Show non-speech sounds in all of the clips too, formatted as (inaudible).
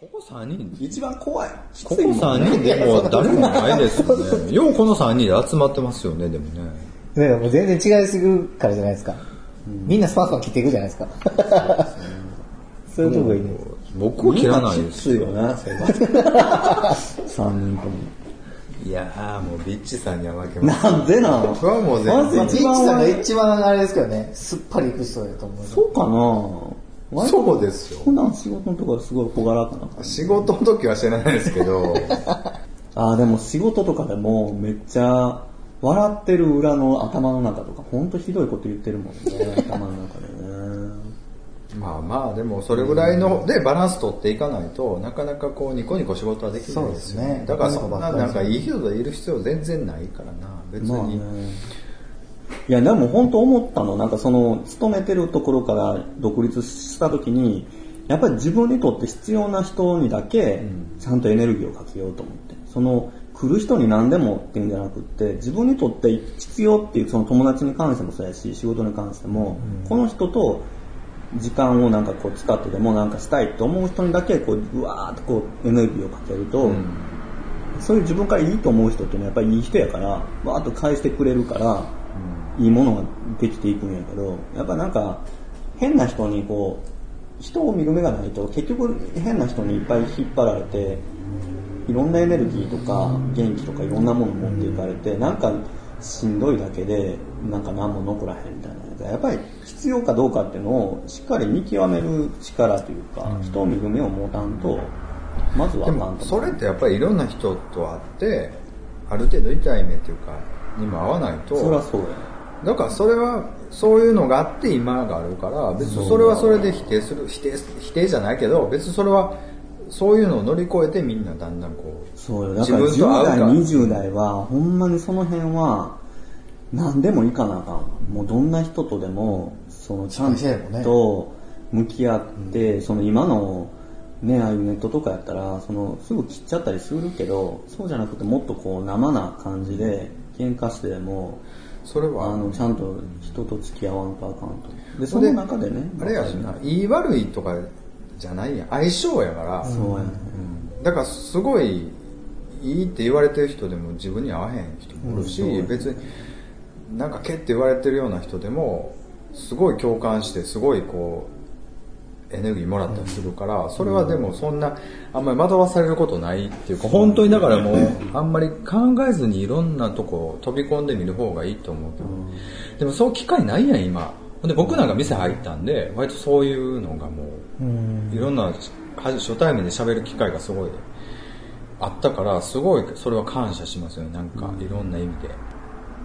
ここ3人、一番怖い。ここ3人でもう誰もないですよね。ようこの3人で集まってますよね、でもね。ねもう全然違いすぎるからじゃないですか。みんなスパンスパン切っていくじゃないですか。そういうとこがいいね。僕は切らないですよな、それは。(laughs) (laughs) 三人とも。いやーもうビッチさんには負けます。なんでなの僕はもうま全然。ずビッチさんが一番あれですけどね、すっぱりいく人だと思う。そうかな？そうですよ普段仕事のところすごい小柄かな。仕事の時は知らないですけど、(laughs) ああ、でも仕事とかでもめっちゃ笑ってる裏の頭の中とかほんとひどいこと言ってるもんね、頭の中でね。まあまあでもそれぐらいのでバランス取っていかないとなかなかこうニコニコ仕事はできないですよそうですね。だからそんななんかいい人でいる必要全然ないからな別に、まあね。いや、でも本当思ったの、なんかその、勤めてるところから独立した時に、やっぱり自分にとって必要な人にだけ、ちゃんとエネルギーをかけようと思って。その、来る人に何でもっていうんじゃなくって、自分にとって必要っていう、その友達に関してもそうやし、仕事に関しても、この人と時間をなんかこう使ってでもなんかしたいって思う人にだけ、こう、うわーってこう、エネルギーをかけると、そういう自分からいいと思う人っていうのはやっぱりいい人やから、わーっと返してくれるから、いいものができていくんやけど、やっぱなんか、変な人にこう、人を見る目がないと、結局変な人にいっぱい引っ張られて、いろんなエネルギーとか元気とかいろんなもの持っていかれて、なんかしんどいだけで、なんか何も残らへんみたいな。やっぱり必要かどうかっていうのをしっかり見極める力というか、人を見る目を持たんと、まずはかんそれってやっぱりいろんな人と会ってある程度痛い目っていうかにも合わないとそりゃそうや。だからそれはそういうのがあって今があるから別にそれはそれで否定する否定否定じゃないけど別にそれはそういうのを乗り越えてみんなだんだんこうそうよ。だから自分と合10代、うか20代は、ほんまにその辺は、何でもいかなあかんわ。もうどんな人とでも、そのちゃんと向き合って、その今の、ね、ああいうネットとかやったら、そのすぐ切っちゃったりするけど、そうじゃなくてもっとこう生な感じで、喧嘩してでも、それは。あの、ちゃんと人と付き合わんとあかんと。で、その中でね、あれやしな。言い悪いとかじゃないや。ん相性やから、そうやね。だからすごいいいって言われてる人でも自分に合わへん人もおるし、別になんかけって言われてるような人でもすごい共感してすごいこうエネルギーもらったりするから、それはでもそんなあんまり惑わされることないっていうか本当にだからもうあんまり考えずにいろんなとこ飛び込んでみる方がいいと思うけど、でもそう機会ないやん今。ほんで僕なんか店入ったんで割とそういうのがもういろんな初対面で喋る機会がすごいあったからすごいそれは感謝しますよね。なんかいろんな意味で、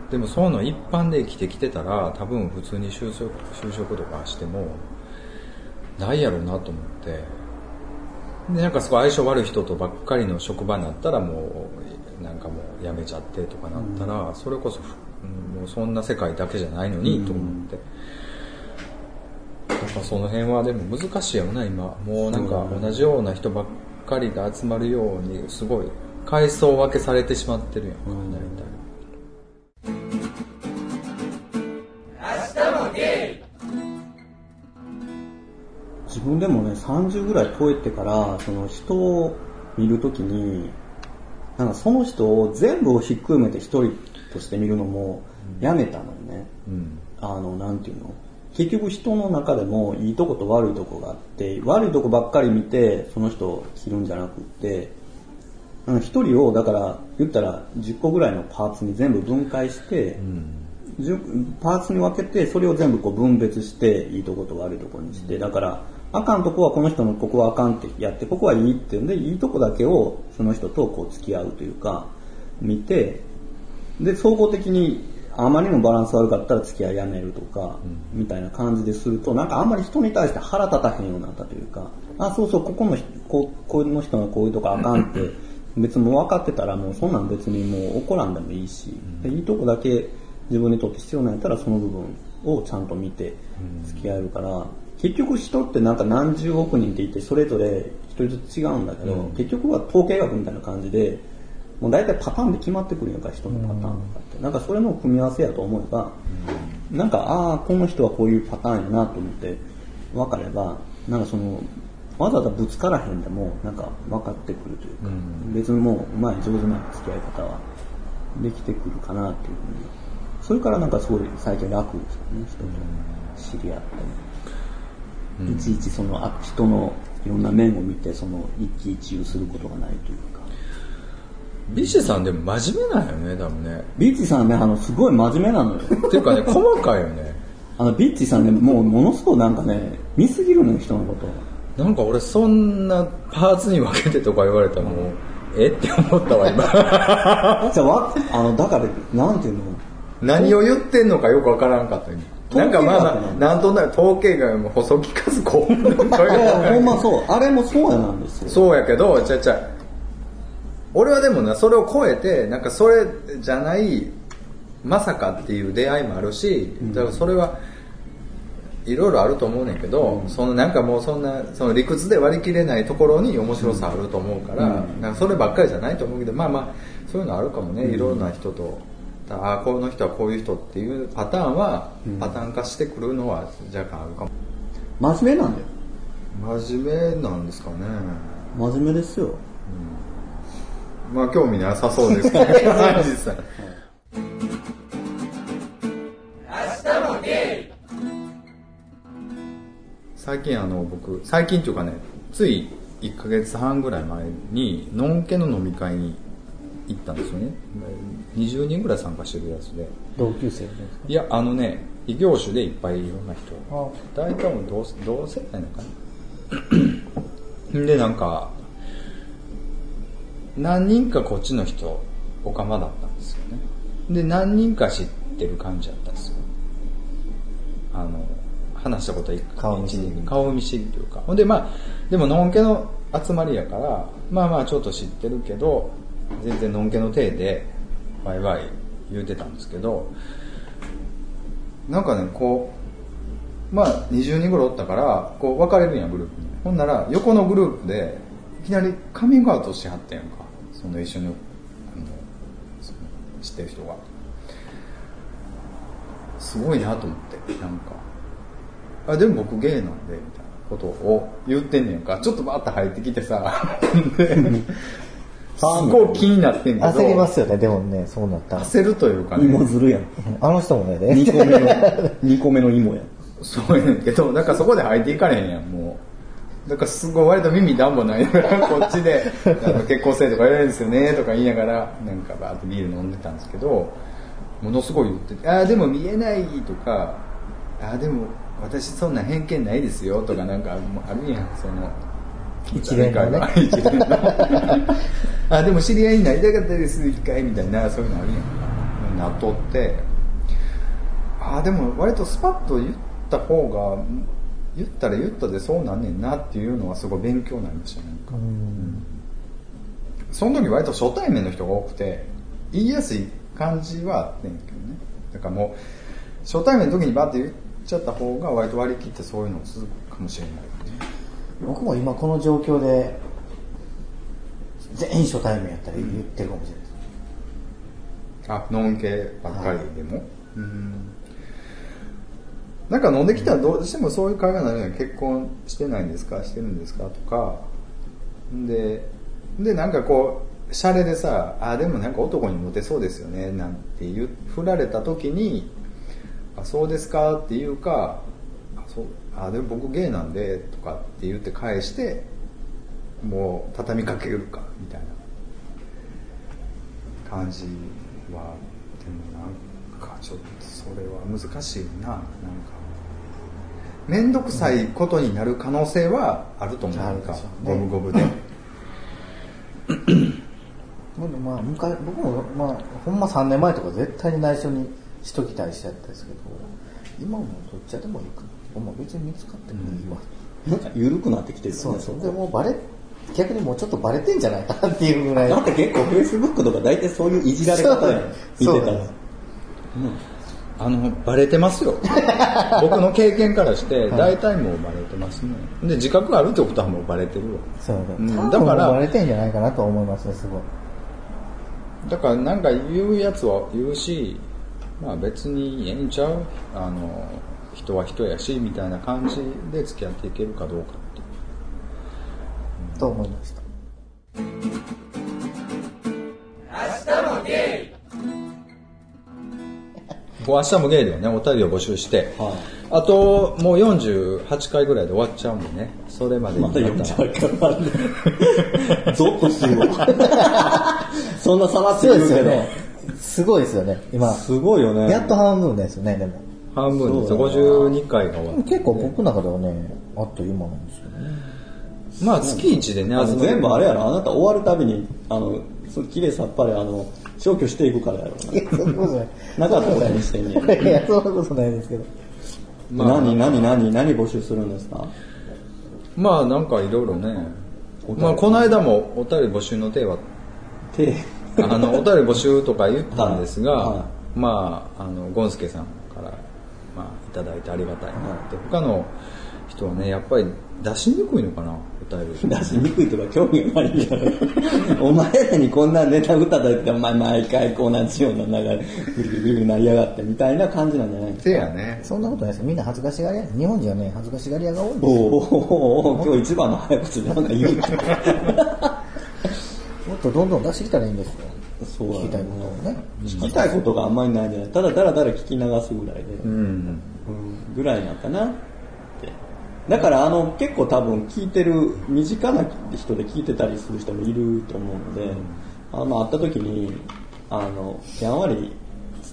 でもそういうの一般で生きてきてたら多分普通に就職就職とかしてもないやろうなと思って。でなんかすごい相性悪い人とばっかりの職場になったらもうなんかもう辞めちゃってとかなったら、それこそ、うんもうそんな世界だけじゃないのにと思って、やっぱその辺はでも難しいよな今。もうなんか同じような人ばっかりが集まるようにすごい階層分けされてしまってるやんか大体。分でもね、30ぐらい超えてから、その人を見るときに、なんかその人を全部をひっくるめて一人として見るのもやめたのよね。うん。あの、なんていうの？結局人の中でもいいとこと悪いとこがあって、悪いとこばっかり見て、その人を切るんじゃなくって、うん一人を、だから、言ったら10個ぐらいのパーツに全部分解して、10パーツに分けて、それを全部こう分別して、いいとこと悪いとこにして、だから、あかんとこはこの人のここはあかんってやって、ここはいいっていうんで、いいとこだけをその人とこう付き合うというか、見て、で、総合的にあまりにもバランス悪かったら付き合いやめるとか、みたいな感じですると、なんかあんまり人に対して腹立たへんようになったというか、あ、そうそう、ここの人、ここの人のこういうとこあかんって、別にもう分かってたらもうそんなん別にもう怒らんでもいいし、でいいとこだけ自分にとって必要なんやったらその部分をちゃんと見て付き合えるから、結局人ってなんか何十億人っていてそれぞれ一人ずつ違うんだけど、結局は統計学みたいな感じで、もう大体パターンで決まってくるやんか、人のパターンとかって。なんかそれの組み合わせやと思えば、なんか、ああ、この人はこういうパターンやなと思って、分かれば、なんかその、わざわざぶつからへんでも、なんか分かってくるというか、うん。別にもう、うまい上手な付き合い方はできてくるかなっていうふうに。それからなんかすごい最近楽ですよね、人と知り合っても。いちいちそのあ人のいろんな面を見て、その一喜一憂することがないというか。ビッシュさんでも真面目なんよね、多分ね。ビッチさんね、あの、すごい真面目なのよ。っ (laughs) ていうかね、細かいよね。あの、ビッチさんね、もうものすごいなんかね、見すぎるのよ、人のこと。なんか俺そんなパーツに分けてとか言われたらもう、えって思ったわ、今。(laughs) じゃあ、わ、あの、だから、なんていうの？何を言ってんのかよくわからんかった今なんかまあまあ、なんとなく統計 (laughs) がもう細木数子。ほんまそう。あれもそうやなんですよ。そうやけど、ちゃちゃ、俺はでもな、それを超えて、なんかそれじゃない、まさかっていう出会いもあるし、だからそれは、いろいろあると思うねんけど、そのなんかもうそんな、その理屈で割り切れないところに面白さあると思うから、なんかそればっかりじゃないと思うけど、まあまあ、そういうのあるかもね、いろんな人と。ああ、この人はこういう人っていうパターンは、パターン化してくるのは若干あるかも。真面目なんだよ。真面目なんですかね。真面目ですよ。まあ興味なさそうですけど、(laughs) 実際。最近あの僕、最近というかね、つい1ヶ月半ぐらい前に、のんけの飲み会に行ったんですよね。20人ぐらい参加してるやつで。同級生いや、あのね、異業種でいっぱいいろんな人。あ。大体もう同同世代なのかな。でなんか何人かこっちの人オカマだったんですよね。で何人か知ってる感じだったんですよ。あの話したこと一顔見知り顔見知りというか。ほんでまあでものんけの集まりやからまあまあちょっと知ってるけど全然のんけの体でワイワイ言うてたんですけどなんかねこうまあ20人ぐらいおったからこう分かれるんやグループに。ほんなら横のグループでいきなりカミングアウトしはってんやんか。その一緒にあの知ってる人が。すごいなと思ってなんか。あでも僕ゲイなんでみたいなことを言ってんねんか。ちょっとバーッと入ってきてさ (laughs) すごい気になってんけど焦りますよね、でもね、そうなったら。焦るというかね芋ずるやん。あの人もね、2個目の、2個目の芋やん。そうやねんけど、だからそこで入っていかれへんやん、もう。だからすごい割と耳暖房ないながら、(laughs) こっちで、結婚生とかやれるんですよね、とか言いながら、なんかバーってビール飲んでたんですけど、ものすごい言ってて、ああ、でも見えないとか、ああ、でも私そんな偏見ないですよ、とかなんかあるやん、その、一連のね一連のあ、でも知り合いになりたかったです、一回、みたいな、そういうのあるやん。なっとって、あでも割とスパッと言った方が言ったら言ったでそうなんねんなっていうのはすごい勉強になりましたねなんか。うん。その時割と初対面の人が多くて言いやすい感じはあってんけどね。だからもう初対面の時にバッて言っちゃった方が割と割り切ってそういうの続くかもしれない。僕も今この状況で、全員初対面やったら言ってるかもしれない。です。あノン系ばっかりでも、うん。なんか飲んできたらどうしてもそういう会話になるよね結婚してないんですか？してるんですか？とか。ででなんかこうシャレでさあでもなんか男にモテそうですよね？なんて言う振られた時にあそうですか？っていうかあそうあでも僕ゲイなんでとかって言って返してもう畳みかけるかみたいな感じはでもなんかちょっとそれは難しいななんか面倒くさいことになる可能性はあると思う、なんかあるでしょうね五分五分でまあまあ、昔僕も、まあ、ほんま3年前とか絶対に内緒にしときたいしやったんですけど、今もどっちでもいいかな。まあ別に見つかってもいいわ。なんか緩くなってきてるよね、そうそう。でこもうバレ、逆にもうちょっとバレてんじゃないかなっていうぐらい。だって結構 Facebook とか大体そういういじられ方やん。見てたら。あのバレてますよ (laughs) 僕の経験からして大体もうバレてますねで自覚があるってことはもうバレてるわそううんだ。だからら。バレてんじゃないかなと思いますね、すごい。だからなんか言うやつは言うしまあ別にええんちゃう？あの人は人やしみたいな感じで付き合っていけるかどうかと思いました。こう明日もゲイではねお便りを募集して、はあともう48回ぐらいで終わっちゃうんでねそれまでにまた読んじゃうからね。ゾッとするわ。そんなさらってそう言うけど。ですよね。すごいですよね、今。すごいよね。やっと半分ですよね、でも。半分ですそうだな52回が終わって結構僕の中ではね、あっという間なんですよね。まあ月1でね全部あれやろ、あなた終わるたびに、あの、そう綺麗さっぱり、あの、消去していくからやろ。いや、そんなことない。かったことにしてんねいや、そんなことないですけど。まあ何、何、何、何募集するんですか？まあなんかいろいろねまあこの間もお便り募集の手は手。あのお便り募集とか言ったんですが、はい。はい。まああのゴンスケさんから、まあ、いただいてありがたいなって、他の人はねやっぱり出しにくいのかなお便り出しにくいとか興味がないんやろ。お前らにこんなネタ歌だって、お前毎回同じような流れ、ぐるぐるぐるなりやがってみたいな感じなんじゃないせやねそんなことないですよ。みんな恥ずかしがり屋。日本人はね、恥ずかしがり屋が多いんですよ。おーおーおー今日一番の早口でなんか言うてもっとどんどん出してきたらいいんですよ。そうね聞きたいことをね。聞きたいことがあんまりないんじゃないただだらだら聞き流すぐらいで。うんうんぐらいなんかな。だからあの結構多分聞いてる身近な人で聞いてたりする人もいると思うので、あまあ会った時にあのやんわり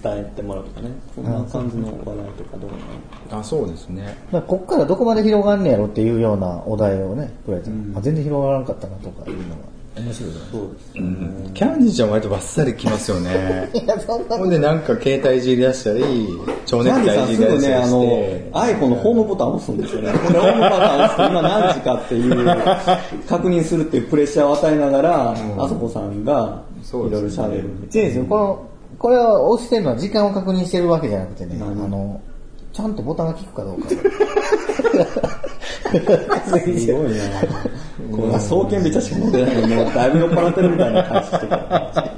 伝えてもらうとかね、こんな感じの話題とかどうなの？あそうですね。こっからどこまで広がんねやろっていうようなお題をね、くれたら、あ全然広がらなかったなとかいうのが面白い。そうです。うんキャンディーちゃんは割とバッサリきますよね (laughs) いや、そんなほんでなんか携帯いじり出したり蝶ネクキャンディタイいじり出さんすぐね、あのしたりして、iPhone のホームボタンを押すんですよね。(laughs) これホームボタンを押すと今何時かっていう、確認するっていうプレッシャーを与えながら、あそこさんがいろいろ喋る。違うんですよ。この、これは押してるのは時間を確認してるわけじゃなくてね、あ何の、ちゃんとボタンが効くかどうか。すごいなこれ送検めちゃしか飲んでないのに、もうだいぶ酔っ払ってるみたいな感じしてたから。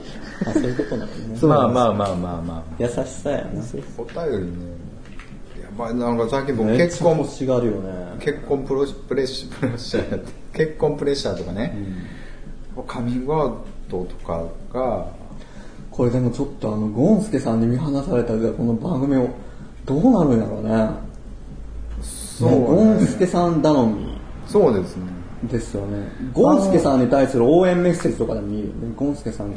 あそういうことなのね。まあまあまあまあまあ優しさやな。お便りねやばいなんか最近僕結婚欲しがるよね。結婚プロプレッシプレッシャーやって結婚プレッシャーとかね、カミングアウトとかがこれでもちょっとあの、ゴンスケさんに見放されたこの番組を、どうなるんやろうね。そうね。ゴンねスケさん頼み。そうですね。ですよね。ゴンスケさんに対する応援メッセージとかでもいいよね。ゴンスケさん、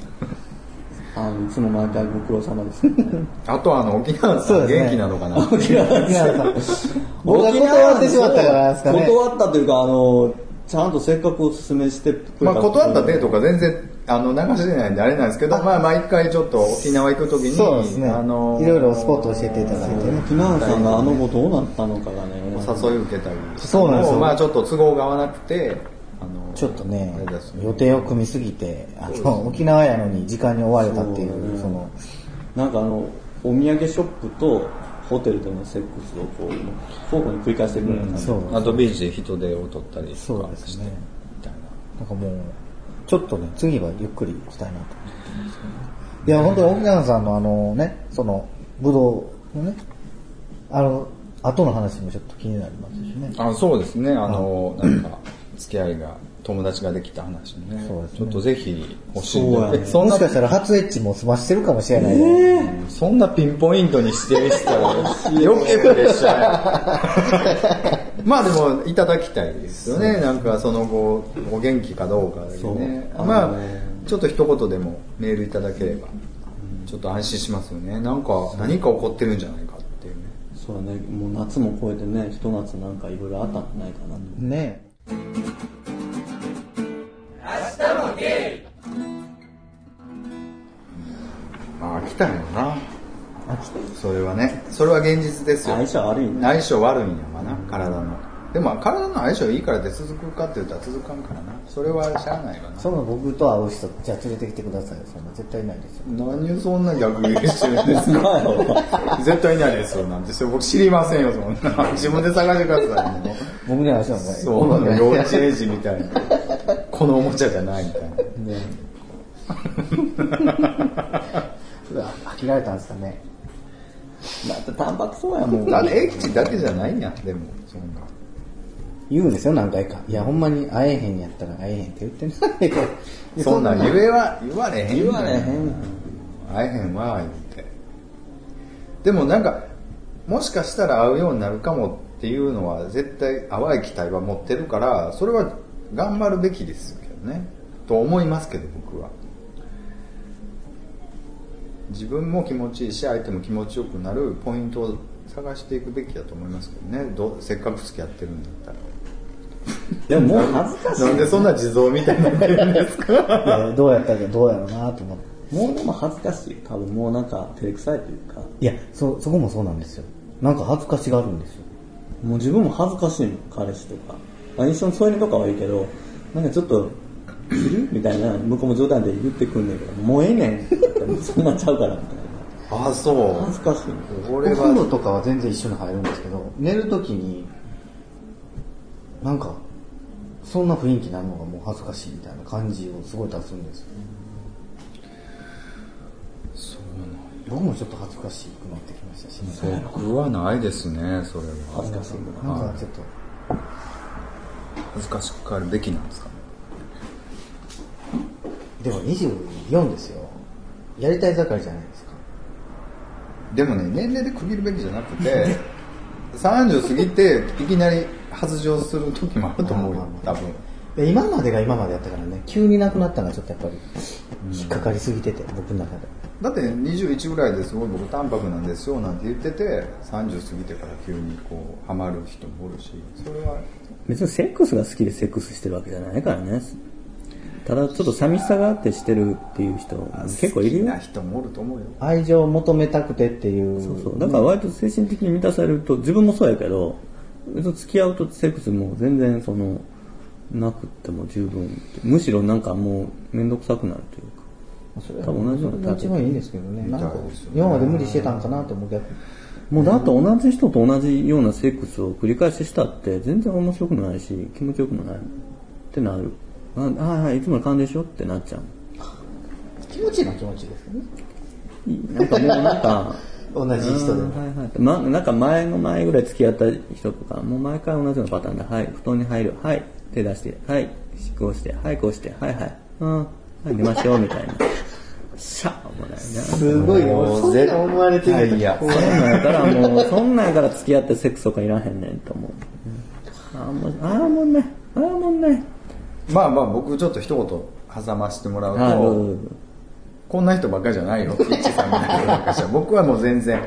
あの、いつも毎回ご苦労様です、ね。(laughs) あとあの沖縄さん元気なのかな？(laughs) 沖縄さん。(laughs) 断ってしまったからですかね。断ったというか、あの、ちゃんとせっかくおすすめしてくれた。まあ断ったデーとか全然あの流してないんであれなんですけどまあ毎回ちょっと沖縄行く時にそうですね。あのいろいろスポット教えていただいて。ね木南さんがあの後どうなったのかがね。誘い受けたり。そうなんですよ。まあちょっと都合が合わなくてあのちょっとねあれですね。予定を組みすぎて、あの、沖縄やのに時間に追われたっていう、そう。ねその、なんかあの、お土産ショップとホテルでのセックスをこう、交互に繰り返していくような感じ。そうあとビーチで人手を取ったりとそうかしてですね。みたいななんかもう、ちょっとね、次はゆっくりしたいなと思ってますけどね。いや、本当に沖縄さんのあのね、その、武道のね、あの、後の話もちょっと気になりますしね。あそうですねあのなんか付き合いが友達ができた話ね。そうですね。ちょっとぜひ欲しいそうやねえそんなもしかしたら初エッチも済ましてるかもしれない。ね。そんなピンポイントに指定したら余計プレッシャーや。(laughs) まあでもいただきたいですよね。なんかその後お元気かどうかでね。まあちょっと一言でもメールいただければちょっと安心しますよね。なんか何か起こってるんじゃないかっていうね。そうだね、もう夏も超えてね、ひと夏なんかいろいろあったんじゃないかなと。ね。またんよな。それはね。それは現実ですよ。相性悪いね。相性悪いんやわな体の。でも体の相性いいからって続くかって言ったら続かんからな。それはしゃあないわな。その僕と会う人、じゃあ連れてきてくださいよ。そんな絶対いないですよ。何そんな逆ギレしてるんですか。(laughs) 絶対いないですよなんて。それ僕知りませんよそんな。自分で探してくださいもう僕には足はない。そうなの幼稚園児みたいな。このおもちゃじゃないみたいな。う (laughs) わ飽きられたんですかね。だってタンパクそうやもん。だってエッチだけじゃないんやでもそんな言うんですよ、何回か。いや、ほんまに会えへんやったら会えへんって言ってないけど。そんなん言えは言われへん言われへん。会えへんわ言ってでもなんかもしかしたら会うようになるかもっていうのは絶対淡い期待は持ってるからそれは頑張るべきですけどねと思いますけど僕は自分も気持ちいいし相手も気持ちよくなるポイントを探していくべきだと思いますけどねどうせっかく付き合ってるんだったらでももう恥ずかしい。なんでそんな地蔵みたいになってるんですか？いやどうやったかどうやろうなと思って。もうでも恥ずかしい。多分もうなんか照れくさいというか。いや、そ、そこもそうなんですよ。なんか恥ずかしがあるんですよ。もう自分も恥ずかしいもん、彼氏とか。まあ、一緒に添い寝とかはいいけど、なんかちょっと、いる？みたいな、向こうも冗談で言ってくんねんけど、もうええねん (laughs) そんなちゃうから、みたいああそな。恥ずかしい。おう俺は風呂とかは全然一緒に入るんですけど、寝るときに、なんか、そんな雰囲気になるのがもう恥ずかしいみたいな感じをすごい出すんですよ。僕もちょっと恥ずかしくなってきましたしね。僕はないですねそれは恥ずかしいぐらい。なんかちょっと、恥ずかしく変えるべきなんですかねでも24ですよ。やりたい盛りじゃないですか。でもね年齢で区切るべきじゃなくて (laughs) 30過ぎていきなり発情する時もあると思うよ多分で今までが今までやったからね、急になくなったのがちょっとやっぱり、引っかかりすぎてて、僕の中で。だって21ぐらいですごい僕淡白なんですよなんて言ってて30過ぎてから急にこうハマる人もおるしそれは別にセックスが好きでセックスしてるわけじゃないからね。ただちょっと寂しさがあってしてるっていう人結構いるよ好きな。人もおると思うよ愛情を求めたくてっていう。そうそう。だから割と精神的に満たされると、自分もそうやけど、別に付き合うとセックスも全然その、なくっても十分。むしろなんかもうめんどくさくなるというか。それは多分同じような一番いいんですけどね。なんか今まで無理してたんかなと思う逆に。もうだって同じ人と同じようなセックスを繰り返ししたって全然面白くないし気持ちよくもないってなる。ああはい、いつもの感じでしょってなっちゃう。気持ちいいのは気持ちいいですよね。いいなんかもうなんか、(laughs) 同じ人でも。はいはい。ま、なんか前の前ぐらい付き合った人とか、もう毎回同じようなパターンで、はい、布団に入る、はい、手出して、はい、こうして、はい、こうして、はいはい、うん、はい、寝ましょう、みたいな。(laughs) しゃあもないな。すごいよ。そんな思われてるいやそんなんやからもう、そんなんやから付き合ってセックスとかいらへんねんと思う。ああ、もう、ああ、もうね、ああ、もうね。まあまあ僕ちょっと一言挟ましてもらうとこんな人ばっかりじゃないよ、ピッチさんみたいな昔は。(laughs) 僕はもう全然、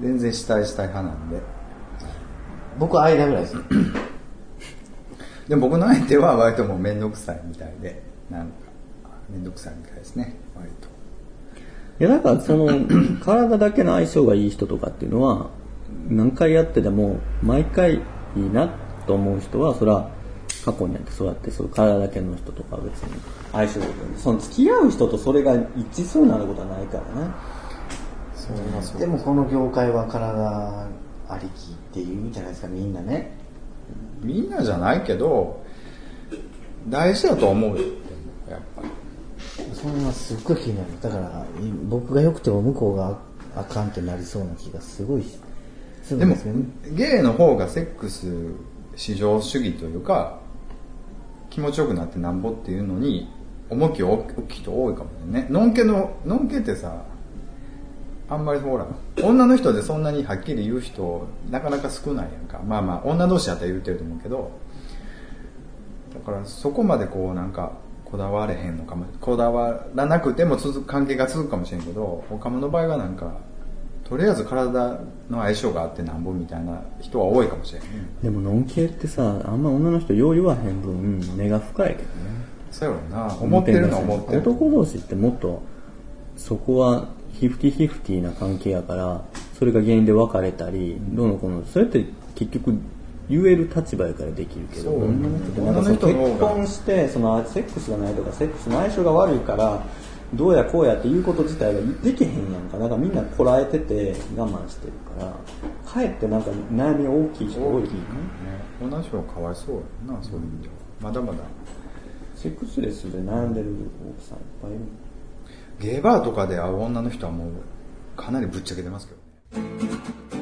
全然したいしたい派なんで。僕は間ぐらいですね。(clears throat) でも僕の相手は割ともうめんどくさいみたいで、なんか、めんどくさいみたいですね、割と。いや、なんかその、(clears throat) 体だけの相性がいい人とかっていうのは、何回やってでも、毎回いいなと思う人は、それは、過去にあってそうやって、そう体だけの人とかは別に相性。その付き合う人とそれが一致するなることはないからね。そうまあそうでもこの業界は体ありきって言うじゃないですか、みんなね。みんなじゃないけど、大事だと思うよ、やっぱり。それはすっごい気になる。だから、い僕が良くても向こうがあかんってなりそうな気がすごいするでもんですよね。、ゲイの方がセックス至上主義というか、気持ちよくなってなんぼっていうのに、重きを置く人多いかもね。のんけの、のんけってさ、あんまりほら、女の人でそんなにはっきり言う人、なかなか少ないやんか。まあまあ、女同士だったら言ってると思うけど、だからそこまでこうなんか、こだわれへんのかも、こだわらなくても続関係が続くかもしれんけど、他の場合はなんか、とりあえず体の相性があってなんぼみたいな人は多いかもしれんね。でも、ノン系ってさ、あんま女の人よう言わへん分、根が深いけどね。そうやろな。思ってるのは思ってる。男同士ってもっと、そこは、ヒフティヒフティな関係やから、それが原因で別れたり、どうのこうの、それって結局、言える立場やからできるけど、女の人ってなんかその結婚して、そのセックスがないとか、セックスの相性が悪いから、どうやこうやっていうこと自体ができへんやんか。なんかみんなこらえてて我慢してるから、かえってなんか悩み大きい人多いよね。ね。女の人はかわいそうやな、そういう意味では。まだまだ。セックスレスで悩んでる奥さんいっぱいいる。ゲーバーとかで会う女の人はもう、かなりぶっちゃけてますけどね。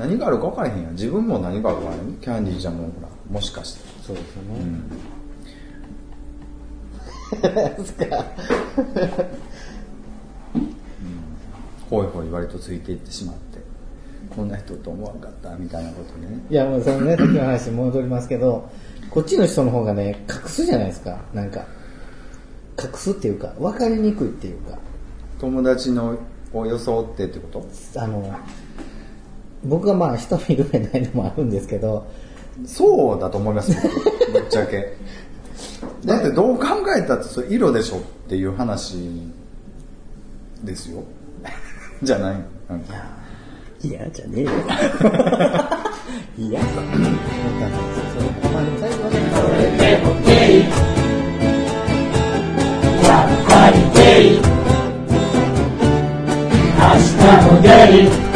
何があるか分からへんやん自分も何があるか分からへんキャンディーちゃんもほらもしかしてそうですよね。うん (laughs) ほいほい割とついていってしまってこんな人と思わんかったみたいなことでねいや、もうそのね、さっきの話に戻りますけど、こっちの人の方がね、隠すじゃないですか。なんか。隠すっていうか、分かりにくいっていうか。友達のを装ってってこと？あの、僕がまあ人見る目ないのもあるんですけど、そうだと思いますよ。(laughs) ぶっちゃけ。だってどう考えたってそれ色でしょっていう話ですよ。(laughs) じゃない。なんか。いや、じゃねえよ。いや、わかんないですよ。それまあでも最初はね、や。っぱりゲイ明日もゲイ